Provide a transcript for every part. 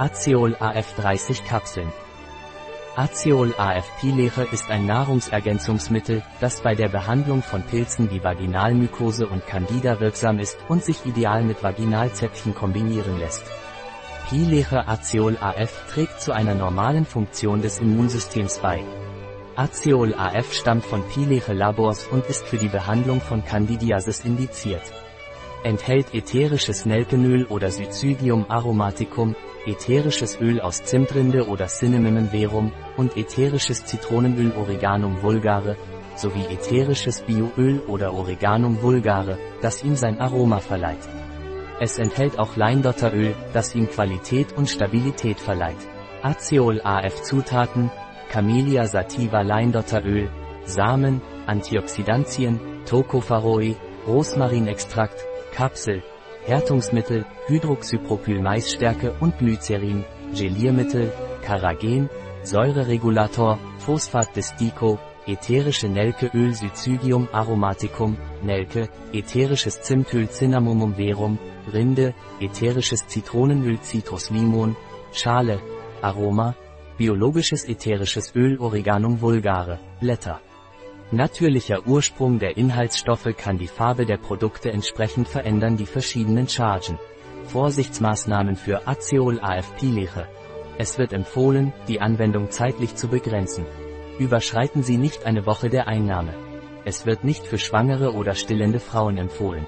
Azeol AF30 Kapseln. Azeol AF-Pileche ist ein Nahrungsergänzungsmittel, das bei der Behandlung von Pilzen wie Vaginalmykose und Candida wirksam ist und sich ideal mit Vaginalzäpfchen kombinieren lässt. Pileche Azeol AF trägt zu einer normalen Funktion des Immunsystems bei. Azeol AF stammt von Pileche Labors und ist für die Behandlung von Candidiasis indiziert. Enthält ätherisches Nelkenöl oder Syzygium aromaticum, ätherisches Öl aus Zimtrinde oder Cinnamon verum und ätherisches Zitronenöl Oreganum vulgare, sowie ätherisches Bioöl oder Oreganum vulgare, das ihm sein Aroma verleiht. Es enthält auch Leindotteröl, das ihm Qualität und Stabilität verleiht. Azeol AF Zutaten, Camellia sativa Leindotteröl, Samen, Antioxidantien, Tocopherol, Rosmarinextrakt, Kapsel, Härtungsmittel, Hydroxypropyl-Maisstärke und Glycerin, Geliermittel, Karagen, Säureregulator, Phosphat Distico, ätherische Nelkeöl Syzygium aromaticum, Nelke, ätherisches Zimtöl Cinnamomum verum, Rinde, ätherisches Zitronenöl Citrus limon, Schale, Aroma, biologisches ätherisches Öl Oreganum vulgare, Blätter. Natürlicher Ursprung der Inhaltsstoffe kann die Farbe der Produkte entsprechend verändern die verschiedenen Chargen. Vorsichtsmaßnahmen für Azeol AFP-Leche. Es wird empfohlen, die Anwendung zeitlich zu begrenzen. Überschreiten Sie nicht eine Woche der Einnahme. Es wird nicht für schwangere oder stillende Frauen empfohlen.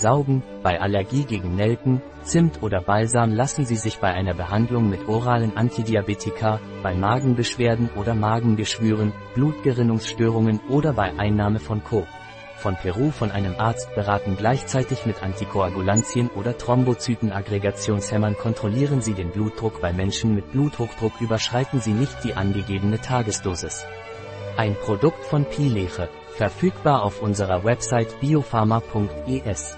Saugen, bei Allergie gegen Nelken, Zimt oder Balsam lassen Sie sich bei einer Behandlung mit oralen Antidiabetika, bei Magenbeschwerden oder Magengeschwüren, Blutgerinnungsstörungen oder bei Einnahme von Co. Von Peru von einem Arzt beraten gleichzeitig mit Antikoagulantien oder Thrombozytenaggregationshämmern kontrollieren Sie den Blutdruck bei Menschen mit Bluthochdruck überschreiten Sie nicht die angegebene Tagesdosis. Ein Produkt von Pileche, verfügbar auf unserer Website biopharma.es.